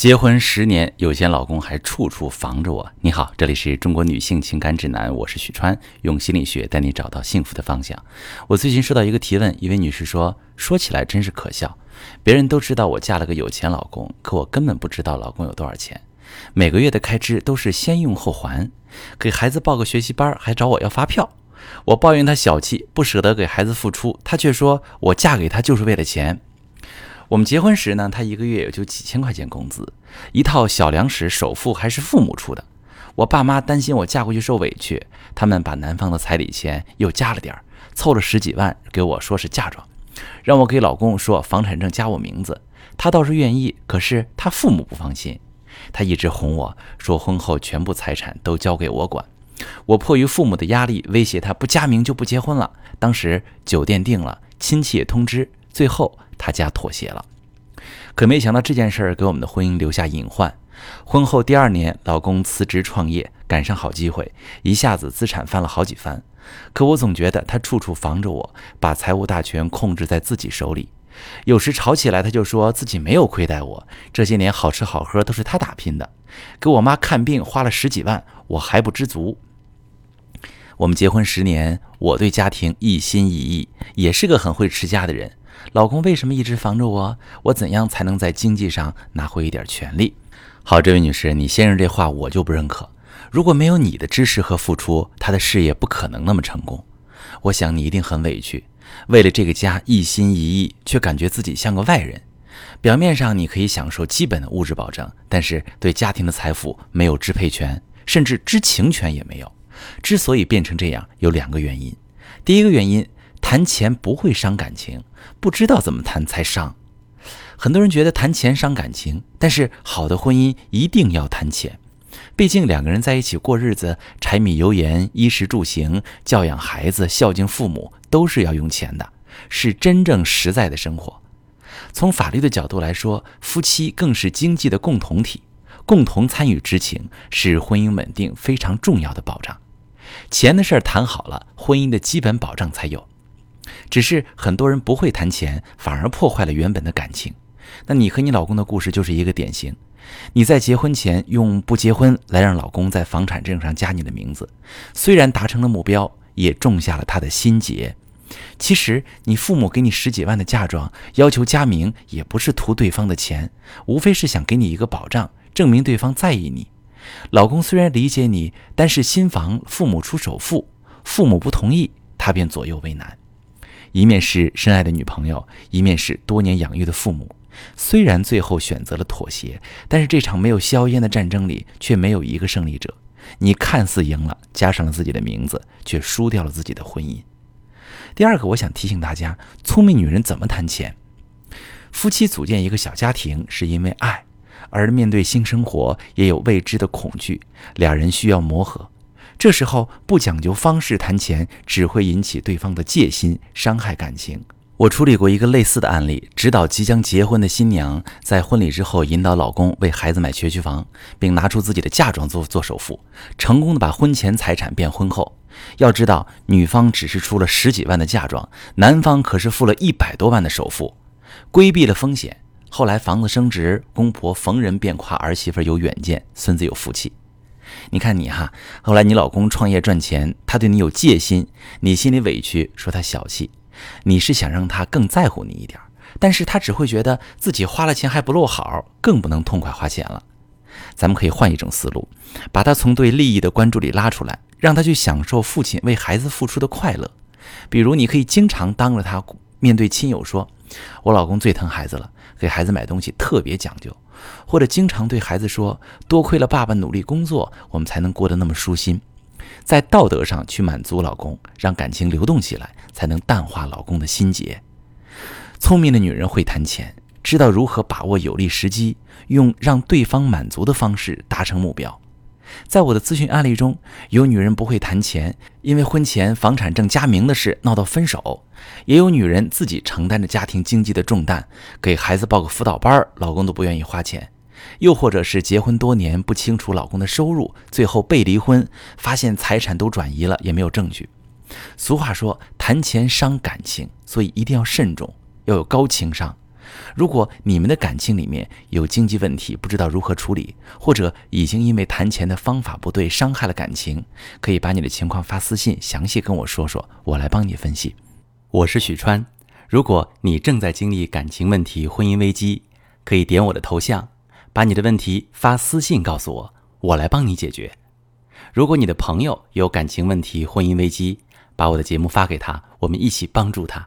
结婚十年，有些老公还处处防着我。你好，这里是中国女性情感指南，我是许川，用心理学带你找到幸福的方向。我最近收到一个提问，一位女士说：“说起来真是可笑，别人都知道我嫁了个有钱老公，可我根本不知道老公有多少钱，每个月的开支都是先用后还，给孩子报个学习班还找我要发票。我抱怨他小气，不舍得给孩子付出，他却说我嫁给他就是为了钱。”我们结婚时呢，他一个月也就几千块钱工资，一套小两室首付还是父母出的。我爸妈担心我嫁过去受委屈，他们把男方的彩礼钱又加了点儿，凑了十几万给我说是嫁妆，让我给老公说房产证加我名字。他倒是愿意，可是他父母不放心，他一直哄我说婚后全部财产都交给我管。我迫于父母的压力，威胁他不加名就不结婚了。当时酒店定了，亲戚也通知，最后。他家妥协了，可没想到这件事儿给我们的婚姻留下隐患。婚后第二年，老公辞职创业，赶上好机会，一下子资产翻了好几番。可我总觉得他处处防着我，把财务大权控制在自己手里。有时吵起来，他就说自己没有亏待我，这些年好吃好喝都是他打拼的。给我妈看病花了十几万，我还不知足。我们结婚十年，我对家庭一心一意，也是个很会持家的人。老公为什么一直防着我？我怎样才能在经济上拿回一点权利？好，这位女士，你先生这话我就不认可。如果没有你的支持和付出，他的事业不可能那么成功。我想你一定很委屈，为了这个家一心一意，却感觉自己像个外人。表面上你可以享受基本的物质保障，但是对家庭的财富没有支配权，甚至知情权也没有。之所以变成这样，有两个原因。第一个原因。谈钱不会伤感情，不知道怎么谈才伤。很多人觉得谈钱伤感情，但是好的婚姻一定要谈钱。毕竟两个人在一起过日子，柴米油盐、衣食住行、教养孩子、孝敬父母，都是要用钱的，是真正实在的生活。从法律的角度来说，夫妻更是经济的共同体，共同参与知情是婚姻稳定非常重要的保障。钱的事儿谈好了，婚姻的基本保障才有。只是很多人不会谈钱，反而破坏了原本的感情。那你和你老公的故事就是一个典型。你在结婚前用不结婚来让老公在房产证上加你的名字，虽然达成了目标，也种下了他的心结。其实你父母给你十几万的嫁妆，要求加名也不是图对方的钱，无非是想给你一个保障，证明对方在意你。老公虽然理解你，但是新房父母出首付，父母不同意，他便左右为难。一面是深爱的女朋友，一面是多年养育的父母。虽然最后选择了妥协，但是这场没有硝烟的战争里，却没有一个胜利者。你看似赢了，加上了自己的名字，却输掉了自己的婚姻。第二个，我想提醒大家：聪明女人怎么谈钱？夫妻组建一个小家庭是因为爱，而面对新生活也有未知的恐惧，两人需要磨合。这时候不讲究方式谈钱，只会引起对方的戒心，伤害感情。我处理过一个类似的案例，指导即将结婚的新娘在婚礼之后引导老公为孩子买学区房，并拿出自己的嫁妆做做首付，成功的把婚前财产变婚后。要知道，女方只是出了十几万的嫁妆，男方可是付了一百多万的首付，规避了风险。后来房子升值，公婆逢人便夸儿媳妇有远见，孙子有福气。你看你哈，后来你老公创业赚钱，他对你有戒心，你心里委屈，说他小气。你是想让他更在乎你一点，但是他只会觉得自己花了钱还不落好，更不能痛快花钱了。咱们可以换一种思路，把他从对利益的关注里拉出来，让他去享受父亲为孩子付出的快乐。比如，你可以经常当着他面对亲友说：“我老公最疼孩子了，给孩子买东西特别讲究。”或者经常对孩子说：“多亏了爸爸努力工作，我们才能过得那么舒心。”在道德上去满足老公，让感情流动起来，才能淡化老公的心结。聪明的女人会谈钱，知道如何把握有利时机，用让对方满足的方式达成目标。在我的咨询案例中，有女人不会谈钱，因为婚前房产证加名的事闹到分手；也有女人自己承担着家庭经济的重担，给孩子报个辅导班，老公都不愿意花钱；又或者是结婚多年不清楚老公的收入，最后被离婚，发现财产都转移了也没有证据。俗话说，谈钱伤感情，所以一定要慎重，要有高情商。如果你们的感情里面有经济问题，不知道如何处理，或者已经因为谈钱的方法不对伤害了感情，可以把你的情况发私信，详细跟我说说，我来帮你分析。我是许川，如果你正在经历感情问题、婚姻危机，可以点我的头像，把你的问题发私信告诉我，我来帮你解决。如果你的朋友有感情问题、婚姻危机，把我的节目发给他，我们一起帮助他。